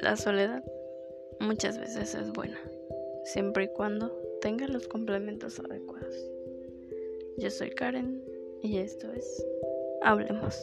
La soledad muchas veces es buena, siempre y cuando tenga los complementos adecuados. Yo soy Karen y esto es Hablemos.